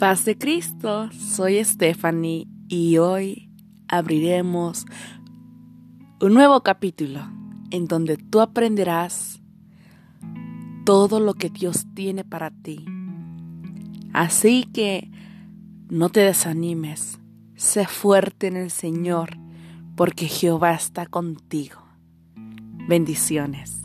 Paz de Cristo, soy Stephanie y hoy abriremos un nuevo capítulo en donde tú aprenderás todo lo que Dios tiene para ti. Así que no te desanimes, sé fuerte en el Señor, porque Jehová está contigo. Bendiciones.